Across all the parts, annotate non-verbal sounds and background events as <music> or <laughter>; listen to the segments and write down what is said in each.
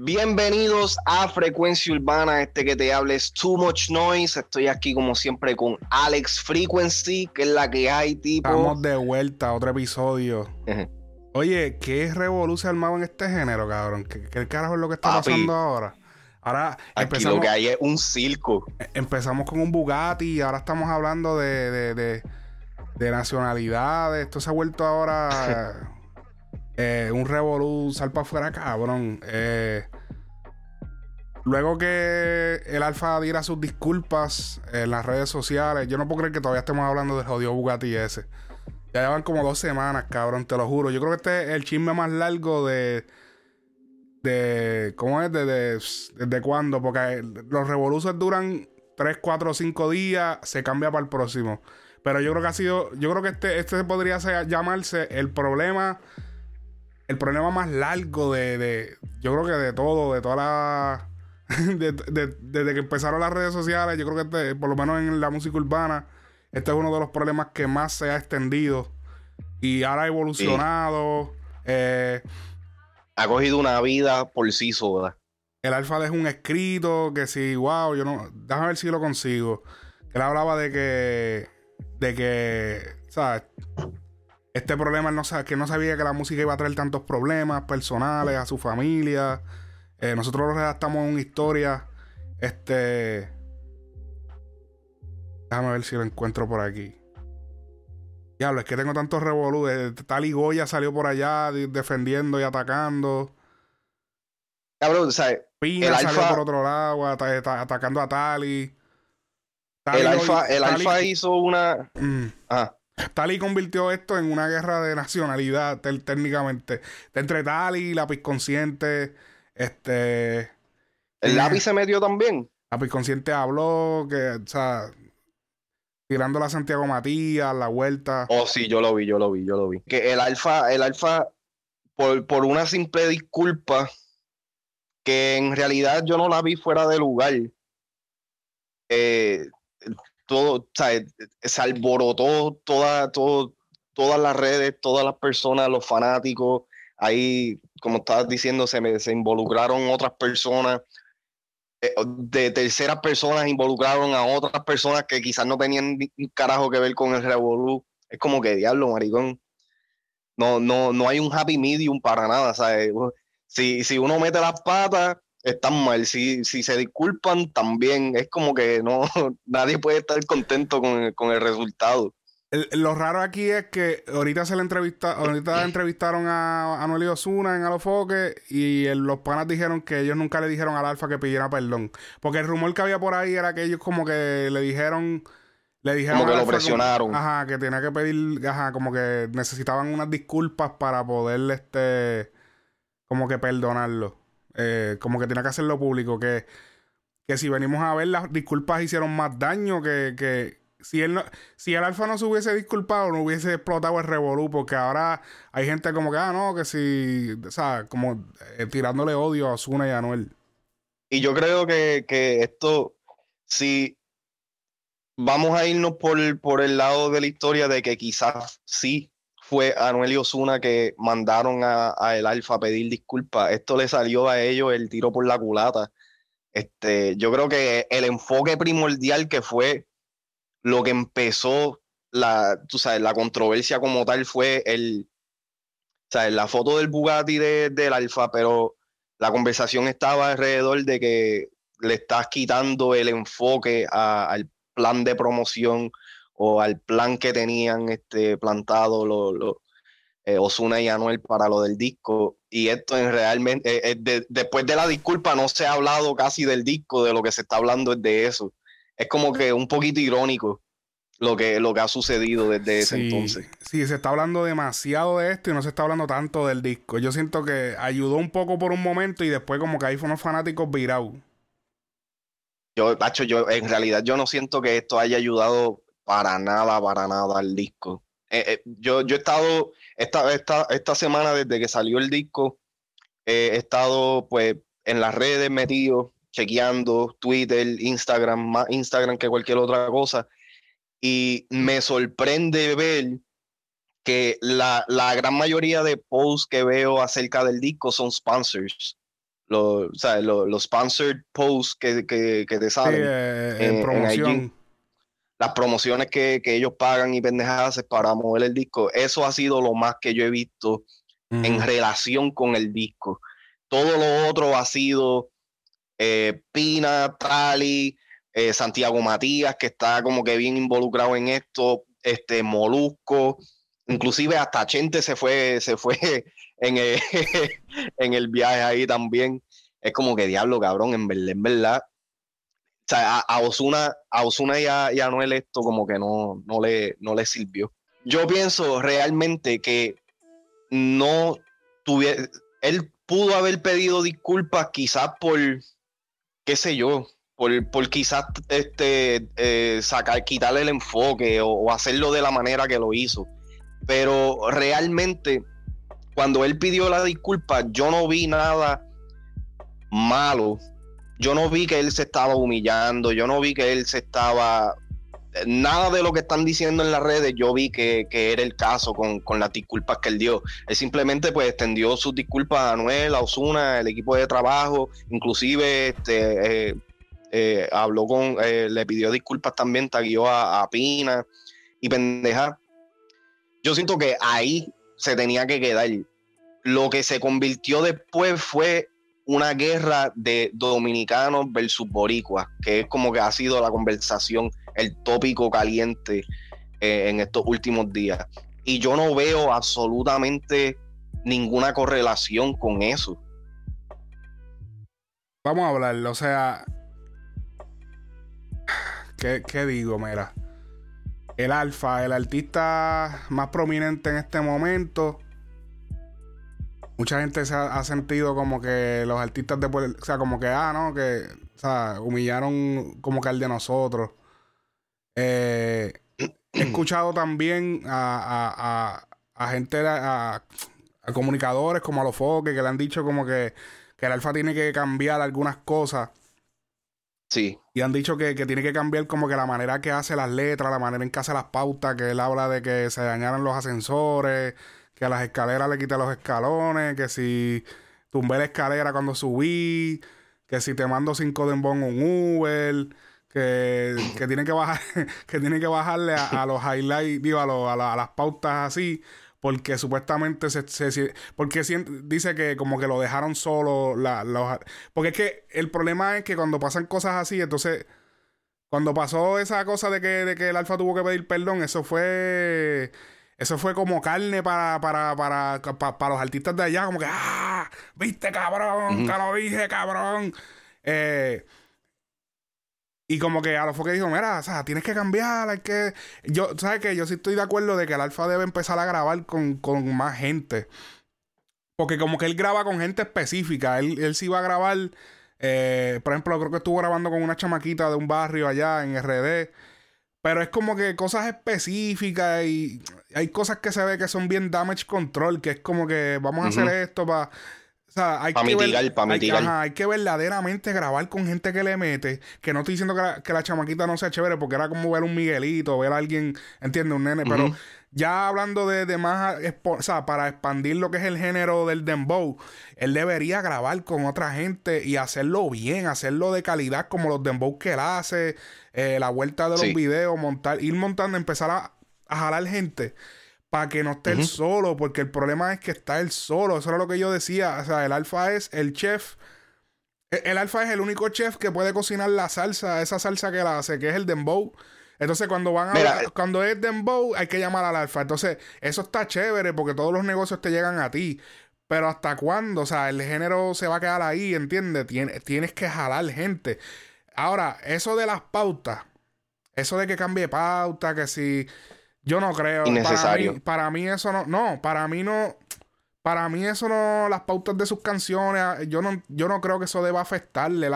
Bienvenidos a Frecuencia Urbana, este que te hable es Too Much Noise. Estoy aquí como siempre con Alex Frequency, que es la que hay, tipo. Estamos de vuelta a otro episodio. Oye, ¿qué revolución armado en este género, cabrón? ¿Qué, carajo es lo que está pasando ahora? Ahora aquí lo que hay es un circo. E, empezamos con un Bugatti y ahora estamos hablando de, de, de, nacionalidades. Esto se ha vuelto ahora <laughs> eh, un revolú sal para afuera, cabrón. Eh, Luego que el Alfa diera sus disculpas en las redes sociales, yo no puedo creer que todavía estemos hablando del jodido Bugatti ese. Ya llevan como dos semanas, cabrón, te lo juro. Yo creo que este es el chisme más largo de. de ¿Cómo es? ¿Desde de, cuándo? Porque los revoluciones duran 3, 4, 5 días, se cambia para el próximo. Pero yo creo que ha sido. Yo creo que este, este podría llamarse el problema. El problema más largo de, de. Yo creo que de todo, de toda la <laughs> desde que empezaron las redes sociales, yo creo que este, por lo menos en la música urbana, este es uno de los problemas que más se ha extendido y ahora ha evolucionado. Eh, ha cogido una vida por sí sola. El alfa es un escrito que si, wow, yo no, déjame ver si lo consigo. Él hablaba de que, de que, ¿sabes? Este problema, no, que no sabía que la música iba a traer tantos problemas personales a su familia. Eh, nosotros redactamos una historia. Este. Déjame ver si lo encuentro por aquí. Diablo, es que tengo tantos revolú. Eh, Tal y Goya salió por allá defendiendo y atacando. Cabrón, ¿sabes? Pina el salió por otro lado atacando a Tali. el alfa, el alfa hizo una. Mm. Ah. Tali convirtió esto en una guerra de nacionalidad, técnicamente. Entre Tali, la Consciente, este. El lápiz se metió también. Lápiz Consciente habló, que, o sea, tirando la Santiago Matías, la vuelta. Oh, sí, yo lo vi, yo lo vi, yo lo vi. Que el alfa, el alfa, por, por una simple disculpa, que en realidad yo no la vi fuera de lugar. Eh, todo, o sea, se alborotó toda, todo, todas las redes, todas las personas, los fanáticos, ahí, como estabas diciendo, se, se involucraron otras personas, eh, de terceras personas involucraron a otras personas que quizás no tenían un carajo que ver con el revolú. Es como que diablo, maricón. No, no, no hay un happy medium para nada, ¿sabes? Si, si uno mete las patas, están mal. Si, si se disculpan, también. Es como que no, <laughs> nadie puede estar contento con, con el resultado lo raro aquí es que ahorita se le entrevista, ahorita <clears throat> entrevistaron a Anuel y Osuna en Alofoque y los panas dijeron que ellos nunca le dijeron al Alfa que pidiera perdón. Porque el rumor que había por ahí era que ellos como que le dijeron le dijeron como que lo presionaron. ajá, que tenía que pedir, ajá, como que necesitaban unas disculpas para poder este como que perdonarlo. Eh, como que tenía que hacerlo público que que si venimos a ver las disculpas hicieron más daño que, que si él si el Alfa no se hubiese disculpado, no hubiese explotado el revolú, porque ahora hay gente como que, ah, no, que si, o sea, como eh, tirándole odio a Osuna y a Anuel. Y yo creo que, esto, si vamos a irnos por, por el lado de la historia de que quizás sí fue Anuel y Osuna que mandaron a, el Alfa a pedir disculpas, esto le salió a ellos el tiro por la culata. Este, yo creo que el enfoque primordial que fue lo que empezó la, tú sabes, la controversia como tal fue el, sabes, la foto del Bugatti del Alfa, pero la conversación estaba alrededor de que le estás quitando el enfoque al plan de promoción o al plan que tenían este, plantado los lo, eh, Osuna y Anuel para lo del disco. Y esto en realmente, eh, eh, después de la disculpa, no se ha hablado casi del disco, de lo que se está hablando es de eso es como que un poquito irónico lo que, lo que ha sucedido desde ese entonces. Sí, se está hablando demasiado de esto y no se está hablando tanto del disco. Yo siento que ayudó un poco por un momento y después como que ahí fueron fanáticos virados. Yo, Pacho, yo en realidad yo no siento que esto haya ayudado para nada, para nada al disco. Eh, eh, yo, yo he estado esta, esta, esta semana desde que salió el disco, he estado pues en las redes metido, chequeando Twitter, Instagram, más Instagram que cualquier otra cosa. Y me sorprende ver que la, gran mayoría de posts que veo acerca del disco son sponsors. los, los sponsored posts que, te salen eh, en, promoción. Las promociones que, ellos pagan y pendejadas para mover el disco. Eso ha sido lo más que yo he visto en relación con el disco. Todo lo otro ha sido eh, Pina, Tali, eh, Santiago Matías, que está como que bien involucrado en esto, este Molusco, inclusive hasta Chente se fue, se fue <laughs> en el, <laughs> en el viaje ahí también. Es como que diablo, cabrón, en verdad, en verdad. O sea, a, Osuna, a Osuna y a, Noel esto como que no, no, le, no le sirvió. Yo pienso realmente que no tuviera, él pudo haber pedido disculpas quizás por, qué sé yo, por, por quizás este, eh, sacar, quitarle el enfoque o, hacerlo de la manera que lo hizo. Pero realmente, cuando él pidió la disculpa, yo no vi nada malo. Yo no vi que él se estaba humillando, yo no vi que él se estaba... Nada de lo que están diciendo en las redes, yo vi que, era el caso con, las disculpas que él dio. Él simplemente pues extendió sus disculpas a Anuel, a Osuna, el equipo de trabajo, inclusive este, eh, eh, habló con, eh, le pidió disculpas también, taguió a, a, Pina y pendeja. Yo siento que ahí se tenía que quedar. Lo que se convirtió después fue una guerra de dominicanos versus boricuas, que es como que ha sido la conversación, el tópico caliente eh, en estos últimos días. Y yo no veo absolutamente ninguna correlación con eso. Vamos a hablar, o sea, ¿Qué, digo? Mira. El Alfa, el artista más prominente en este momento. Mucha gente se ha, sentido como que los artistas de O sea, como que, ah, ¿no? Que, o sea, humillaron como que al de nosotros. Eh, he escuchado también a, a, a, gente, a, comunicadores como a los foques que le han dicho como que, que el Alfa tiene que cambiar algunas cosas Sí. Y han dicho que, tiene que cambiar como que la manera que hace las letras, la manera en que hace las pautas, que él habla de que se dañaron los ascensores, que a las escaleras le quita los escalones, que si tumbé la escalera cuando subí, que si te mando cinco de un Uber, que, que tiene que bajar, <laughs> que tiene que bajarle a, los highlights, digo, a, a las pautas así porque supuestamente se, porque dice que como que lo dejaron solo la, porque es que el problema es que cuando pasan cosas así entonces cuando pasó esa cosa de que, de que el alfa tuvo que pedir perdón eso fue eso fue como carne para, para, para, para, los artistas de allá como que ah viste cabrón te lo dije cabrón eh, y como que a lo que dijo, mira, o sea, tienes que cambiar, hay que... Yo, ¿sabes qué? Yo sí estoy de acuerdo de que el Alfa debe empezar a grabar con, más gente. Porque como que él graba con gente específica. Él, él sí va a grabar... Eh, por ejemplo, creo que estuvo grabando con una chamaquita de un barrio allá en RD. Pero es como que cosas específicas y hay cosas que se ve que son bien damage control, que es como que vamos a hacer esto para sea, hay, que hay, que verdaderamente grabar con gente que le mete. Que no estoy diciendo que la, chamaquita no sea chévere, porque era como ver un Miguelito, ver a alguien, entiende, un nene. Pero ya hablando de, de, más, o sea, para expandir lo que es el género del dembow, él debería grabar con otra gente y hacerlo bien, hacerlo de calidad como los dembow que él hace, eh, la vuelta de los videos, montar, ir montando, empezar a, a jalar gente para que no esté él solo, porque el problema es que está él solo. Eso era lo que yo decía. O sea, el alfa es el chef. E, el, alfa es el único chef que puede cocinar la salsa, esa salsa que la hace, que es el dembow. Entonces, cuando van a eh, cuando es dembow, hay que llamar al alfa. Entonces, eso está chévere porque todos los negocios te llegan a ti. Pero hasta cuándo, o sea, el género se va a quedar ahí, ¿entiendes? Tienes, tienes que jalar gente. Ahora, eso de las pautas, eso de que cambie pauta, que si yo no creo. Innecesario. Para mí, eso no. No, para mí no. Para mí eso no, las pautas de sus canciones, yo no, yo no creo que eso deba afectarle.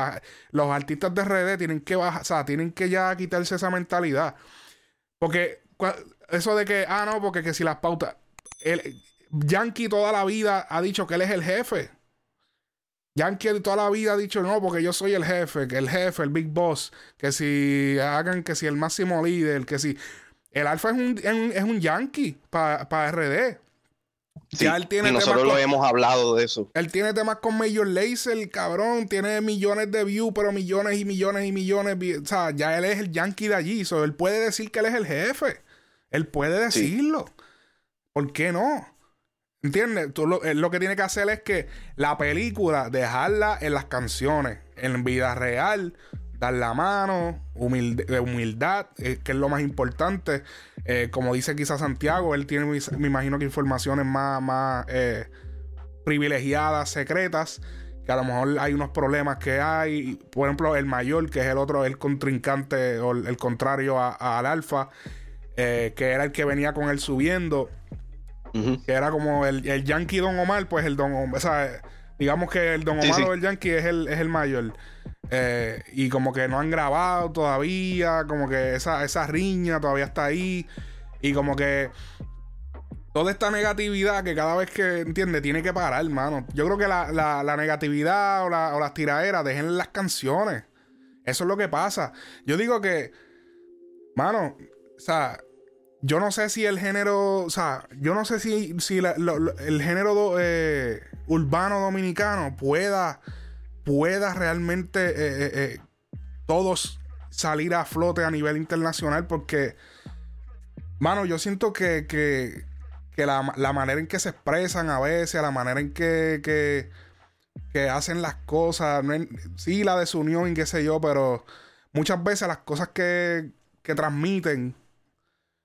los artistas de RD tienen que bajar, o sea, tienen que ya quitarse esa mentalidad. Porque eso de que, ah, no, porque que si las pautas, el, Yankee toda la vida ha dicho que él es el jefe. Yankee toda la vida ha dicho, no, porque yo soy el jefe, que el jefe, el big boss, que si hagan, que si el máximo líder, que si... El Alfa es un, es un yankee para RD. ya él tiene y nosotros lo hemos hablado de eso. Él tiene temas con Major Lazer, cabrón. Tiene millones de views, pero millones y millones y millones. O sea, ya él es el yankee de allí. So, él puede decir que él es el jefe. Él puede decirlo. ¿Por qué no? ¿Entiendes? Tú lo, lo, que tiene que hacer es que la película, dejarla en las canciones, en vida real, dar la mano, humildad, eh, que es lo más importante. Eh, como dice quizás Santiago, él tiene, me imagino que informaciones más, más eh, privilegiadas, secretas, que a lo mejor hay unos problemas que hay. Por ejemplo, el mayor, que es el otro, el contrincante o el, contrario al alfa, que era el que venía con él subiendo. Que era como el, el, Yankee Don Omar, pues el Don Omar. O sea, digamos que el Don Omar o el Yankee es el, es el mayor. Eh, y como que no han grabado todavía, como que esa, esa riña todavía está ahí. Y como que toda esta negatividad que cada vez que entiende tiene que parar, hermano. Yo creo que la, negatividad o, o, las tiraderas dejen las canciones. Eso es lo que pasa. Yo digo que, mano, o sea, yo no sé si el género, o sea, yo no sé si, si el género eh, urbano dominicano pueda pueda realmente eh, eh, todos salir a flote a nivel internacional porque, mano, yo siento que, que, la, manera en que se expresan a veces, la manera en que, que, que hacen las cosas, sí, la desunión y qué sé yo, pero muchas veces las cosas que, que transmiten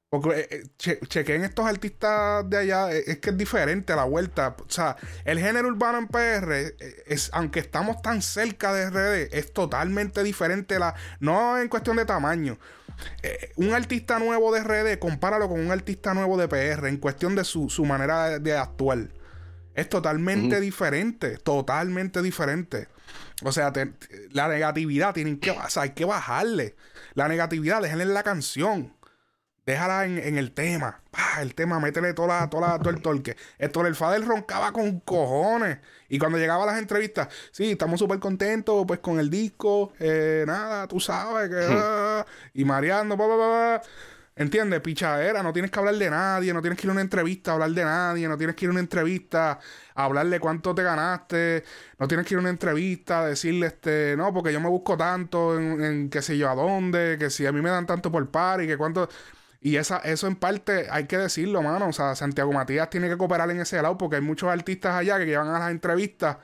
porque eh, eh, chequen estos artistas de allá, eh, es que es diferente la vuelta. O sea, el género urbano en PR, es, aunque estamos tan cerca de RD, es totalmente diferente. La, no en cuestión de tamaño. un artista nuevo de RD, compáralo con un artista nuevo de PR, en cuestión de su, manera de, actuar. Es totalmente diferente, totalmente diferente. O sea, la negatividad tienen que, o hay que bajarle. La negatividad, déjenle en la canción déjala en, el tema. el tema, métele toda toda todo el torque. Esto el Fadel roncaba con cojones. Y cuando llegaba a las entrevistas, sí, estamos súper contentos pues con el disco. Eh, nada, tú sabes que. Hmm. Ah, y mareando, pa, pa, ¿Entiendes? Pichadera, no tienes que hablar de nadie, no tienes que ir a una entrevista a hablar de nadie, no tienes que ir a una entrevista a hablarle cuánto te ganaste, no tienes que ir a una entrevista a decirle, este, no, porque yo me busco tanto en, en qué sé yo a dónde, que si a mí me dan tanto por par y que cuánto. Y esa, eso en parte hay que decirlo, mano. O sea, Santiago Matías tiene que cooperar en ese lado porque hay muchos artistas allá que llevan a las entrevistas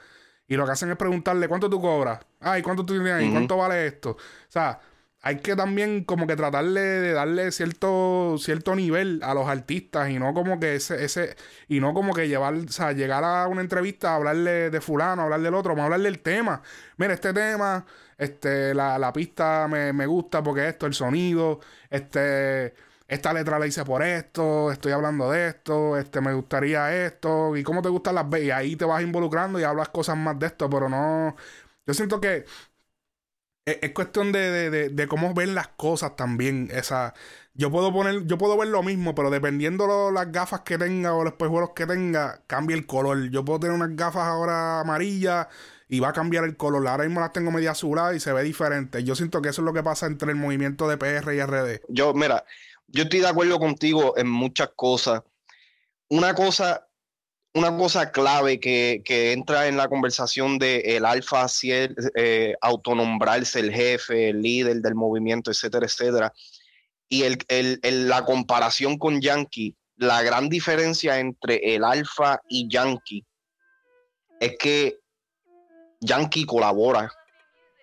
y lo que hacen es preguntarle cuánto tú cobras. Ay, ¿cuánto tú tienes ahí? ¿Cuánto vale esto? O sea, hay que también como que tratarle de darle cierto, cierto nivel a los artistas y no como que ese, ese, y no como que llevar, o sea, llegar a una entrevista a hablarle de fulano, a hablar del otro, a hablarle del tema. Mira, este tema, este, la, la pista me, me gusta porque esto, el sonido, este esta letra la hice por esto, estoy hablando de esto, este, me gustaría esto, y cómo te gustan las veces. Y ahí te vas involucrando y hablas cosas más de esto, pero no. Yo siento que es, cuestión de, de, cómo ven las cosas también. Esa. Yo puedo poner, yo puedo ver lo mismo, pero dependiendo las gafas que tenga o los espejuelos que tenga, cambia el color. Yo puedo tener unas gafas ahora amarillas y va a cambiar el color. Ahora mismo las tengo media azuladas y se ve diferente. Yo siento que eso es lo que pasa entre el movimiento de PR y RD. Yo, mira, yo estoy de acuerdo contigo en muchas cosas. Una cosa, una cosa clave que, entra en la conversación de el alfa, si eh, autonombrarse el jefe, el líder del movimiento, etcétera, etcétera. Y el, la comparación con Yankee, la gran diferencia entre el alfa y Yankee es que Yankee colabora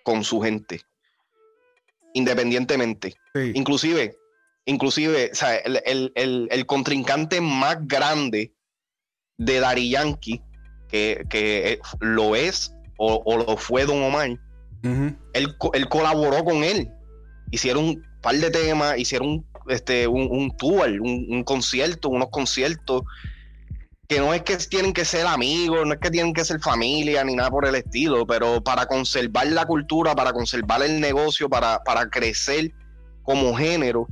con su gente, independientemente. Inclusive, Inclusive, el, contrincante más grande de Dari Yankee, que, que lo es o, lo fue Don Omar, él, colaboró con él. Hicieron un par de temas, hicieron un, este, un, tour, un, concierto, unos conciertos que no es que tienen que ser amigos, no es que tienen que ser familia ni nada por el estilo, pero para conservar la cultura, para conservar el negocio, para, para crecer como género,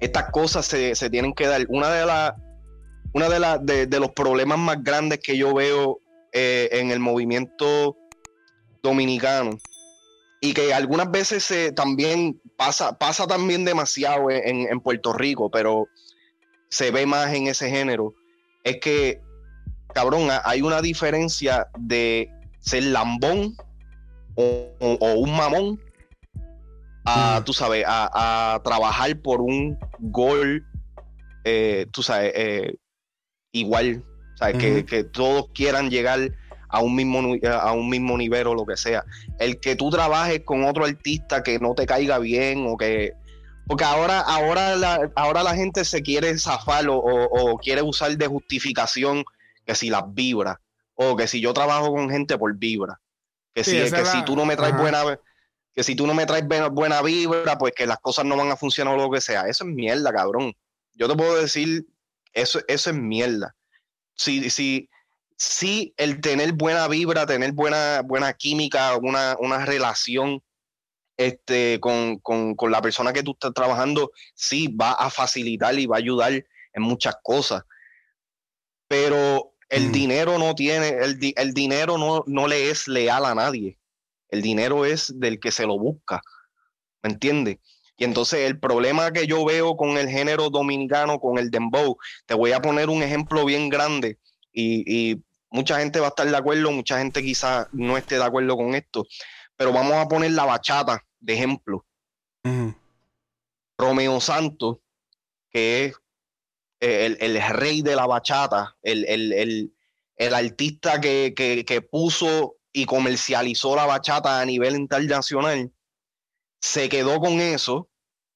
estas cosas se, tienen que dar. Una de las una de, de, los problemas más grandes que yo veo eh, en el movimiento dominicano y que algunas veces se, también pasa, pasa también demasiado en, Puerto Rico, pero se ve más en ese género, es que cabrón, hay una diferencia de ser lambón o, un mamón a, tú sabes, a, trabajar por un gol, eh, tú sabes, eh, igual, ¿sabes? que, que, todos quieran llegar a un, mismo, a un mismo nivel o lo que sea. El que tú trabajes con otro artista que no te caiga bien o que... Porque ahora, ahora, la, ahora la gente se quiere zafar o, quiere usar de justificación que si las vibra o que si yo trabajo con gente por vibra. Que, si, que si tú no me traes buena que si tú no me traes buena vibra, pues que las cosas no van a funcionar o lo que sea. Eso es mierda, cabrón. Yo te puedo decir, eso, eso es mierda. Si, si, sí el tener buena vibra, tener buena, buena química, una, una relación este, con, la persona que tú estás trabajando, sí va a facilitar y va a ayudar en muchas cosas. Pero el mm. dinero no tiene, el, el dinero no, no, le es leal a nadie. El dinero es del que se lo busca. ¿Me entiendes? Y entonces el problema que yo veo con el género dominicano, con el dembow, te voy a poner un ejemplo bien grande y, y mucha gente va a estar de acuerdo, mucha gente quizás no esté de acuerdo con esto, pero vamos a poner la bachata de ejemplo. Romeo Santos, que es el, rey de la bachata, el, artista que, que, puso y comercializó la bachata a nivel internacional, se quedó con eso,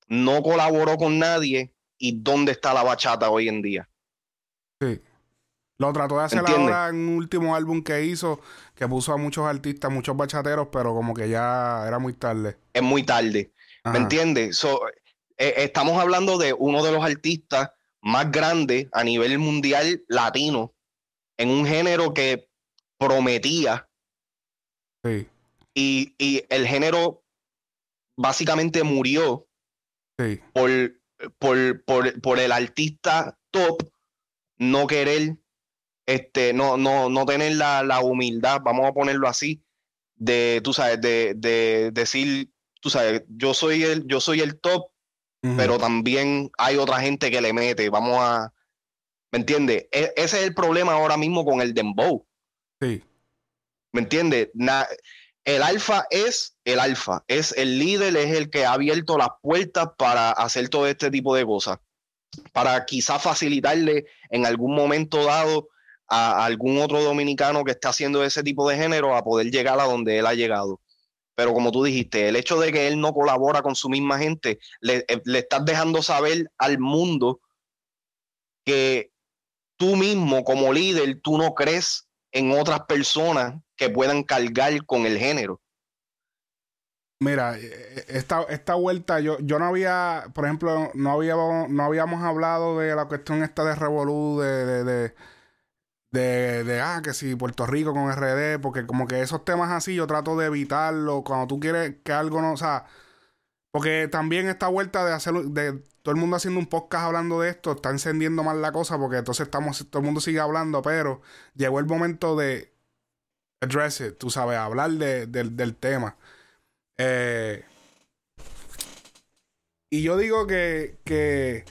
no colaboró con nadie. ¿Y dónde está la bachata hoy en día? Sí. Lo trató de hacer ahora en un último álbum que hizo, que puso a muchos artistas, muchos bachateros, pero como que ya era muy tarde. Es muy tarde. ¿Me entiendes? Eh, estamos hablando de uno de los artistas más grandes a nivel mundial latino, en un género que prometía. Sí. Y, y el género básicamente murió sí. por, por, por, por el artista top no querer este, no, no, no tener la, humildad, vamos a ponerlo así, de, tú sabes, de, decir, tú sabes, yo soy el, yo soy el top, pero también hay otra gente que le mete, vamos a, ¿me entiendes? E, ese es el problema ahora mismo con el dembow. Sí. ¿Me entiendes? el alfa es el alfa, es el líder, es el que ha abierto las puertas para hacer todo este tipo de cosas, para quizás facilitarle en algún momento dado a algún otro dominicano que esté haciendo ese tipo de género a poder llegar a donde él ha llegado. Pero como tú dijiste, el hecho de que él no colabora con su misma gente, le, eh, le estás dejando saber al mundo que tú mismo como líder, tú no crees en otras personas que puedan cargar con el género. Mira, eh, eh, esta, esta vuelta, yo, yo no había, por ejemplo, no habíamos, no habíamos hablado de la cuestión esta de Revolú, de, de de, ah, que si Puerto Rico con RD, porque como que esos temas así yo trato de evitarlo cuando tú quieres que algo no, o sea, porque también esta vuelta de hacer, de todo el mundo haciendo un podcast hablando de esto, está encendiendo mal la cosa porque entonces estamos, todo el mundo sigue hablando, pero llegó el momento de address it, tú sabes, hablar de, del tema. Eh, y yo digo que, que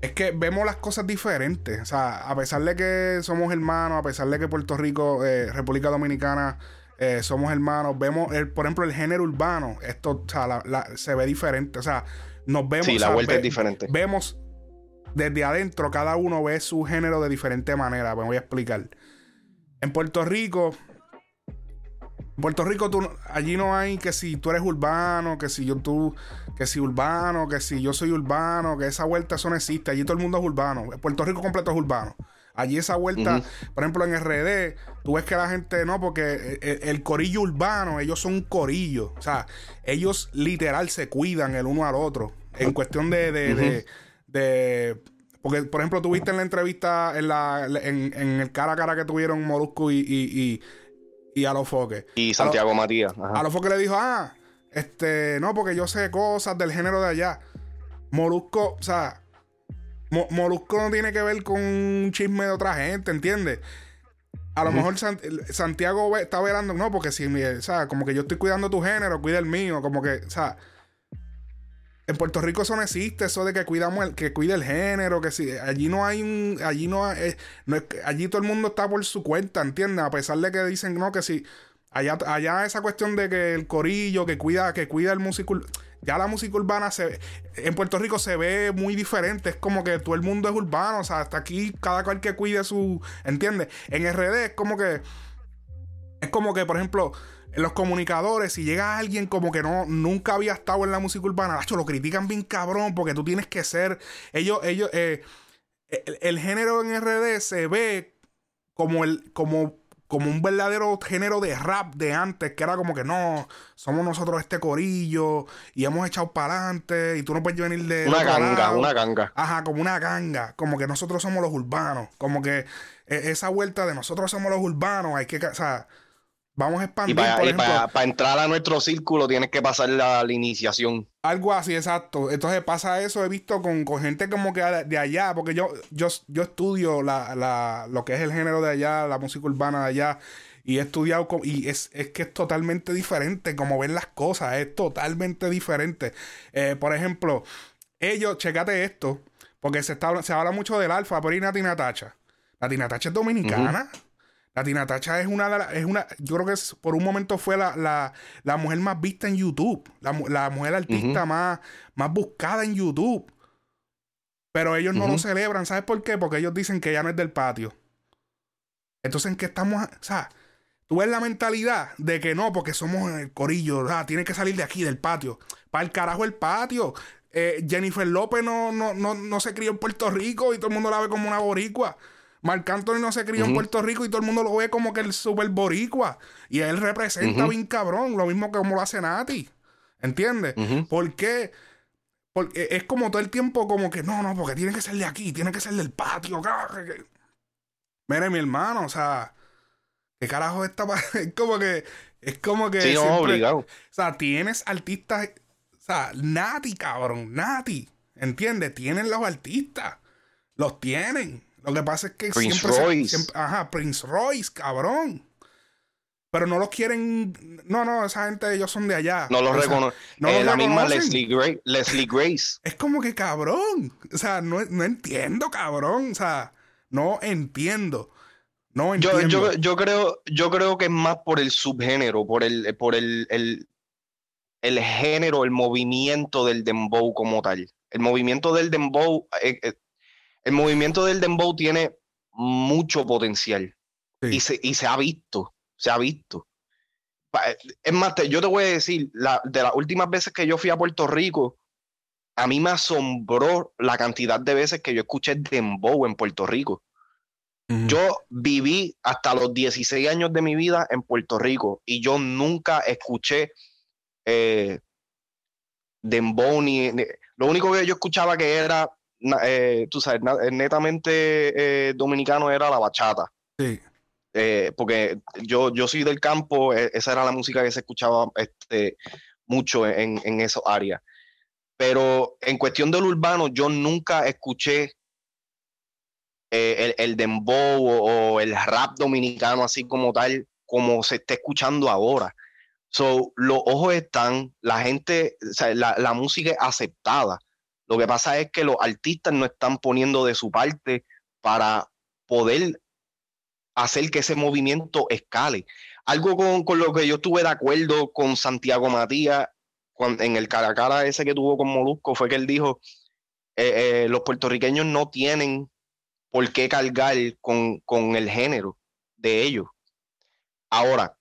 es que vemos las cosas diferentes. O sea, a pesar de que somos hermanos, a pesar de que Puerto Rico, eh, República Dominicana, eh, somos hermanos, vemos, el, por ejemplo, el género urbano, esto o sea, se ve diferente. O sea, nos vemos. Sí, la vuelta es diferente. Vemos desde adentro, cada uno ve su género de diferente manera. Me voy a explicar. En Puerto Rico, Puerto Rico, tú, allí no hay que si tú eres urbano, que si yo tú, que si urbano, que si yo soy urbano, que esa vuelta eso no existe. Allí todo el mundo es urbano. Puerto Rico completo es urbano. Allí esa vuelta, por ejemplo, en RD, tú ves que la gente, no, porque el, corillo urbano, ellos son un corillo. O sea, ellos literal se cuidan el uno al otro. En cuestión de, de, de, porque, por ejemplo, tuviste en la entrevista, en, la, en, en el cara a cara que tuvieron Molusco y, y y a los foques. Y Santiago Matías. A los foques le dijo, ah, este, no, porque yo sé cosas del género de allá. Molusco, o sea, Molusco no tiene que ver con un chisme de otra gente, ¿entiendes? A lo mejor Santiago está velando, no, porque si, o sea, como que yo estoy cuidando tu género, cuida el mío, como que, o sea, en Puerto Rico eso no existe, eso de que cuidamos el, que cuide el género, que si allí no hay un, allí no, hay, allí todo el mundo está por su cuenta, ¿entiendes? A pesar de que dicen no que si allá, allá esa cuestión de que el corillo que cuida, que cuida el músico, ya la música urbana se en Puerto Rico se ve muy diferente, es como que todo el mundo es urbano, o sea, hasta aquí cada cual que cuide su, ¿entiendes? En RD es como que es como que, por ejemplo, en los comunicadores, si llega alguien como que no, nunca había estado en la música urbana, lo critican bien cabrón, porque tú tienes que ser. Ellos, ellos, eh, el, género en RD se ve como el, como, como un verdadero género de rap de antes, que era como que no, somos nosotros este corillo y hemos echado para adelante y tú no puedes venir de. Una ganga, una ganga. Ajá, como una ganga, como que nosotros somos los urbanos, como que e, esa vuelta de nosotros somos los urbanos, hay que, o sea, Vamos a expandir. Y para, entrar a nuestro círculo tienes que pasar la, iniciación. Algo así, exacto. Entonces pasa eso, he visto con, gente como que de allá, porque yo, yo, yo estudio la, lo que es el género de allá, la música urbana de allá, y he estudiado, y es, que es totalmente diferente, como ven las cosas, es totalmente diferente. Eh, por ejemplo, ellos, checate esto, porque se, está, se habla mucho del alfa, pero y Nati Natacha. Nati Natacha es dominicana. La Tina Tacha es una de las, es una, yo creo que por un momento fue la, mujer más vista en YouTube, la, mujer artista más, más buscada en YouTube. Pero ellos no lo celebran, ¿sabes por qué? Porque ellos dicen que ya no es del patio. Entonces, ¿en qué estamos? O sea, tú ves la mentalidad de que no, porque somos el corillo, ah, tiene que salir de aquí, del patio. Para el carajo el patio. Eh, Jennifer López no, no, no, no se crió en Puerto Rico y todo el mundo la ve como una boricua. Marc Anthony no se crió en Puerto Rico y todo el mundo lo ve como que el super boricua. Y él representa bien cabrón, lo mismo que como lo hace Nati. ¿Entiendes? ¿Por qué? Porque es como todo el tiempo como que no, no, porque tiene que ser de aquí, tiene que ser del patio. Mire, mi hermano, o sea, ¿qué carajo está <laughs> Es como que, es como que. Sí, no, obligado. O sea, tienes artistas, o sea, Nati, cabrón, Nati. ¿Entiendes? Tienen los artistas. Los tienen. Lo que pasa es que Prince Royce. ajá, Prince Royce, cabrón. Pero no los quieren. No, no, esa gente, ellos son de allá. No los reconocen. No la misma Leslie, Grace. Es como que cabrón. O sea, no, entiendo, cabrón. O sea, no entiendo. No entiendo. Yo, yo, creo, yo creo que es más por el subgénero, por el, por el, el, el género, el movimiento del dembow como tal. El movimiento del dembow eh, eh, el movimiento del dembow tiene mucho potencial y, se, y se ha visto, se ha visto. Es más, yo te voy a decir, de las últimas veces que yo fui a Puerto Rico, a mí me asombró la cantidad de veces que yo escuché dembow en Puerto Rico. Yo viví hasta los 16 años de mi vida en Puerto Rico y yo nunca escuché eh, dembow ni, Lo único que yo escuchaba que era eh, tú sabes, eh, netamente eh, dominicano era la bachata. Sí. porque yo, yo soy del campo, esa era la música que se escuchaba este, mucho en, en esas áreas. Pero en cuestión del urbano, yo nunca escuché el, el, dembow o, el rap dominicano así como tal, como se está escuchando ahora. So, los ojos están, la gente, la, la música es aceptada. Lo que pasa es que los artistas no están poniendo de su parte para poder hacer que ese movimiento escale. Algo con, lo que yo estuve de acuerdo con Santiago Matías en el cara a cara ese que tuvo con Molusco fue que él dijo, eh, eh, los puertorriqueños no tienen por qué cargar con, el género de ellos. Ahora.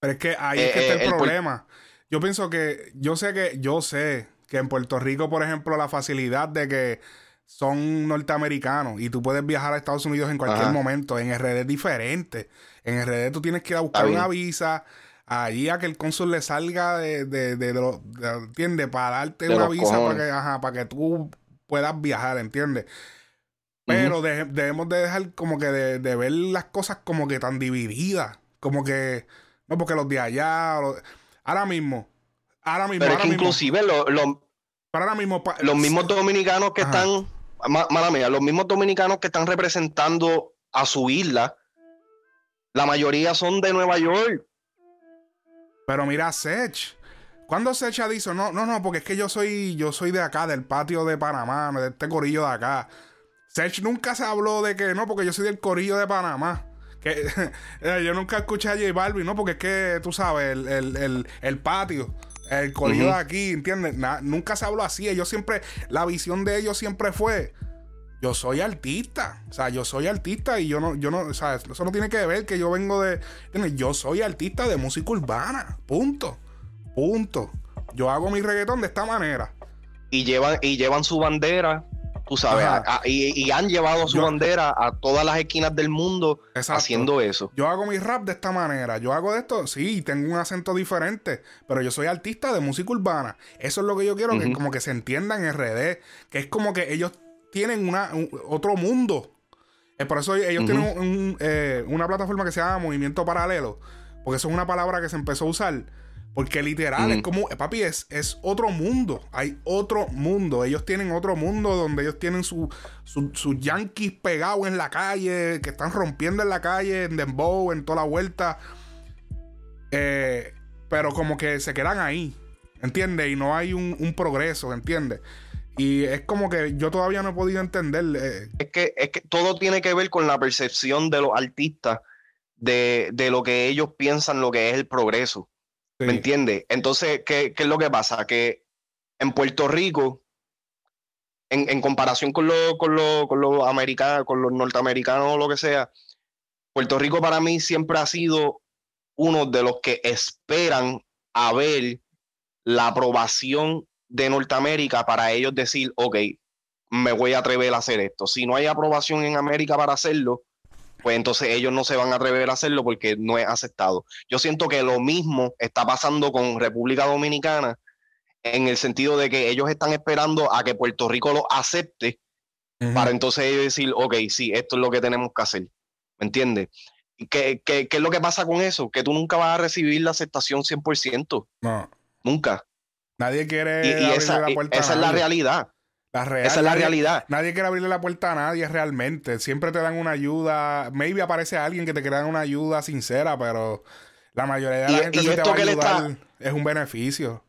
Pero es que ahí es que está el, eh, problema. Yo pienso que, yo sé que, yo sé que en Puerto Rico, por ejemplo, la facilidad de que son norteamericanos y tú puedes viajar a Estados Unidos en cualquier momento. En RD es diferente. En RD tú tienes que ir a buscar una visa allí a que el cónsul le salga de, de, de, ¿entiendes? Para darte una visa para que, ajá, para que tú puedas viajar, ¿entiendes? Pero debemos de dejar como que de, ver las cosas como que tan divididas. Como que, no, porque los de allá, ahora mismo, ahora mismo. Pero es que inclusive lo, ahora mismo, los mismos dominicanos que están, mala mía, los mismos dominicanos que están representando a su isla, la mayoría son de Nueva York. Pero mira, Sech. ¿Cuándo Secha dice, no, no, no, porque es que yo soy, yo soy de acá, del patio de Panamá, de este corillo de acá? Sech nunca se habló de que no, porque yo soy del corillo de Panamá. Que, <laughs> yo nunca escuché a J Balvin, ¿no? Porque es que tú sabes, el, el, el, patio, el corillo de aquí, ¿entiendes? nunca se habló así. Ellos siempre, la visión de ellos siempre fue. Yo soy artista, o sea, yo soy artista y yo no, yo no, o sea, eso no tiene que ver que yo vengo de, yo soy artista de música urbana, punto. Punto. Yo hago mi reggaetón de esta manera. Y llevan, y llevan su bandera, tú sabes, y, han llevado su bandera a todas las esquinas del mundo haciendo eso. Yo hago mi rap de esta manera. Yo hago de esto, sí, tengo un acento diferente, pero yo soy artista de música urbana. Eso es lo que yo quiero, que como que se entienda en RD, que es como que ellos tienen una, otro mundo. Es por eso ellos tienen eh, una plataforma que se llama Movimiento Paralelo, porque eso es una palabra que se empezó a usar porque literal, es como, eh, papi, es, es otro mundo. Hay otro mundo. Ellos tienen otro mundo donde ellos tienen sus su, yankees pegados en la calle, que están rompiendo en la calle, en Dembow, en toda la vuelta. Eh, pero como que se quedan ahí, ¿entiendes? Y no hay un, progreso, ¿entiendes? Y es como que yo todavía no he podido entender. Eh. Es, que, es que todo tiene que ver con la percepción de los artistas de, de lo que ellos piensan, lo que es el progreso. ¿Me entiendes? Entonces, ¿qué, es lo que pasa? Que en Puerto Rico, en, comparación con los con con los americanos, con los norteamericanos o lo que sea, Puerto Rico para mí siempre ha sido uno de los que esperan a ver la aprobación de Norteamérica para ellos decir, ok, me voy a atrever a hacer esto. Si no hay aprobación en América para hacerlo, pues entonces ellos no se van a atrever a hacerlo porque no es aceptado. Yo siento que lo mismo está pasando con República Dominicana en el sentido de que ellos están esperando a que Puerto Rico lo acepte para entonces ellos decir, ok, sí, esto es lo que tenemos que hacer. ¿Me entiendes? ¿Qué, qué, qué es lo que pasa con eso? Que tú nunca vas a recibir la aceptación 100%. No. Nunca. Nadie quiere. Y, esa, la puerta esa es la realidad. Esa es la realidad. Nadie quiere abrirle la puerta a nadie realmente. Siempre te dan una ayuda. Maybe aparece alguien que te quiera dar una ayuda sincera, pero la mayoría de la gente que te va a ayudar es un beneficio.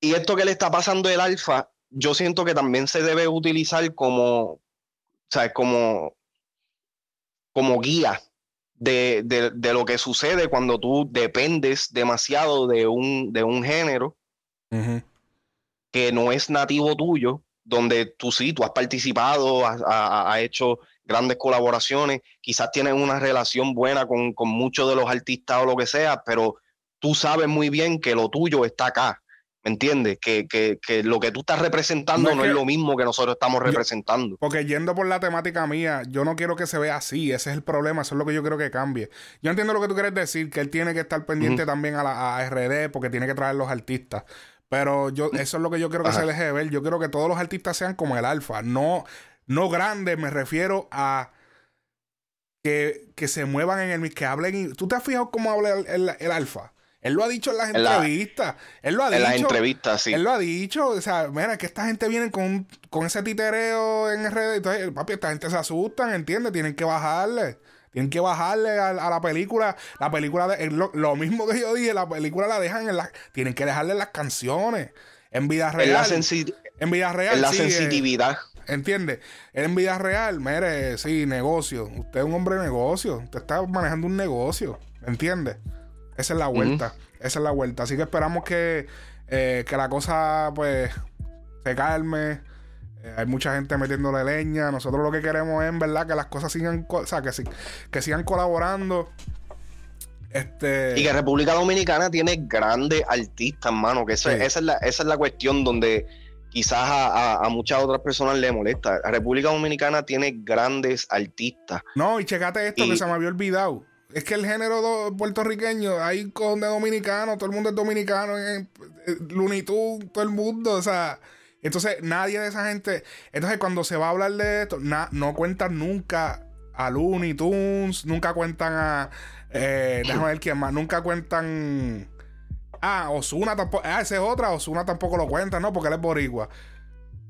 Y esto que le está pasando el alfa, yo siento que también se debe utilizar como, ¿sabes? Como, como guía de, lo que sucede cuando tú dependes demasiado de un, de un género que no es nativo tuyo donde tú sí, tú has participado, has, hecho grandes colaboraciones, quizás tienes una relación buena con, muchos de los artistas o lo que sea, pero tú sabes muy bien que lo tuyo está acá. ¿Me entiendes? Que, lo que tú estás representando no, es, lo mismo que nosotros estamos representando. porque yendo por la temática mía, yo no quiero que se vea así. Ese es el problema. Eso es lo que yo quiero que cambie. Yo entiendo lo que tú quieres decir, que él tiene que estar pendiente también a la a RD porque tiene que traer los artistas. Pero yo, eso es lo que yo quiero que se deje de ver. Yo quiero que todos los artistas sean como el alfa. No, no grandes, me refiero a que, se muevan en el que hablen. ¿Tú te has fijado cómo habla el, alfa? Él lo ha dicho en las entrevistas. él lo ha dicho. En las entrevistas, sí. Él lo ha dicho. O sea, mira, que esta gente viene con, con ese titereo en redes. Entonces, papi, esta gente se asustan, ¿entiendes? Tienen que bajarle. Tienen que bajarle a, la película. La película, de, lo, mismo que yo dije, la película la dejan en la. Tienen que dejarle las canciones. En vida real. En, la en vida real. En la sensitividad. ¿Entiendes? En vida real, mire, sí, negocio. Usted es un hombre de negocio. Usted está manejando un negocio. ¿Entiende? Esa es la vuelta. Esa es la vuelta. Así que esperamos que, eh, que la cosa, pues, se calme eh, hay mucha gente metiéndole leña. Nosotros lo que queremos es, en verdad, que las cosas sigan, o sea, que, que sigan colaborando. Este... Y que República Dominicana tiene grandes artistas, mano. Que esa, es la, esa es la cuestión donde quizás a, muchas otras personas le molesta. La República Dominicana tiene grandes artistas. No, y checate esto que se me había olvidado. Es que el género puertorriqueño, hay con de dominicano, todo el mundo es dominicano, eh, eh, Looney todo el mundo, o sea, entonces, nadie de esa gente. Entonces, cuando se va a hablar de esto, no cuentan nunca a Looney Tunes, nunca cuentan a. Eh, déjame ver quién más. Nunca cuentan. Ah, Osuna tampoco. Ah, esa es otra. Osuna tampoco lo cuenta, ¿no? Porque él es boricua.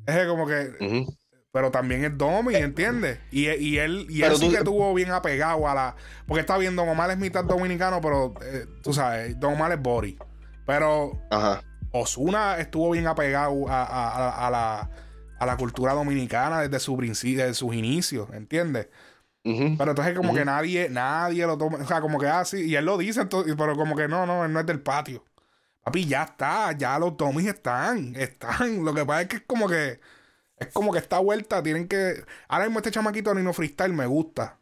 Es como que. Pero también es Domi, ¿entiendes? Y, él, y él sí que estuvo bien apegado a la. Porque está bien, Don Omar es mitad dominicano, pero eh, tú sabes, Don Omar es Bori. Pero. Ajá Osuna estuvo bien apegado a, la, a la cultura dominicana desde su principio, desde sus inicios, ¿entiendes? Pero entonces como que nadie, nadie lo toma, o sea, como que así, ah, y él lo dice, pero como que no, no, él no es del patio. Papi, ya está, ya los Tommys están, están. Lo que pasa es que es como que, es como que esta vuelta tienen que... Ahora mismo este chamaquito Nino Freestyle me gusta.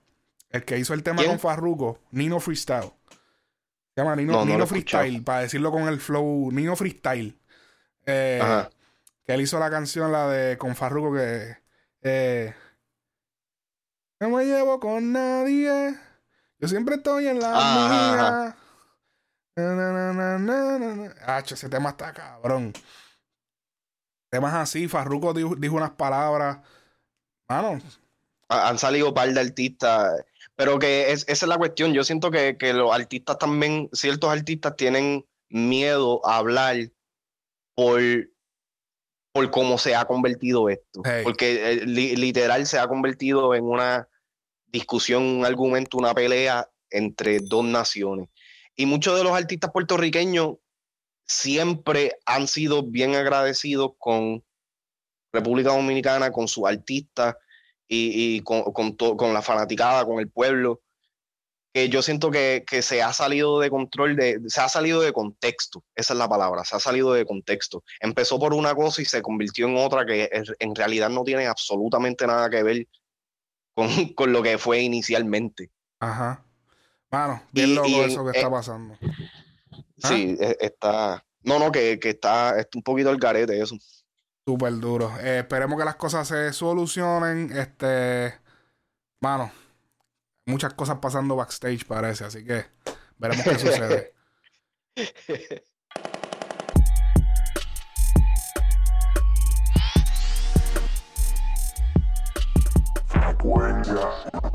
El que hizo el tema con Farruko, Nino Freestyle. Se llama Nino, Freestyle, para decirlo con el flow, Nino Freestyle. Eh, que él hizo la canción, la de con Farruko, que... Eh, no me llevo con nadie. Yo siempre estoy en la mía. Hacho, ese tema está cabrón. Temas así, Farruko dijo, unas palabras. Mano. Han salido un par de artistas. Pero que esa es la cuestión. Yo siento que, los artistas también, ciertos artistas tienen miedo a hablar por, por cómo se ha convertido esto. Porque eh, literal se ha convertido en una discusión, un argumento, una pelea entre dos naciones. Y muchos de los artistas puertorriqueños siempre han sido bien agradecidos con República Dominicana, con sus artistas y, con, con, la fanaticada, con el pueblo. Que yo siento que, se ha salido de control, de, se ha salido de contexto, esa es la palabra, se ha salido de contexto. Empezó por una cosa y se convirtió en otra que en realidad no tiene absolutamente nada que ver con, <laughs> lo que fue inicialmente. Ajá. Mano, bien loco eso que está pasando. Sí, ¿Ah? e, está. No, no, que, está, un poquito el garete eso. Súper duro. Eh, esperemos que las cosas se solucionen. Este. Mano, muchas cosas pasando backstage, parece. Así que veremos qué sucede. <laughs>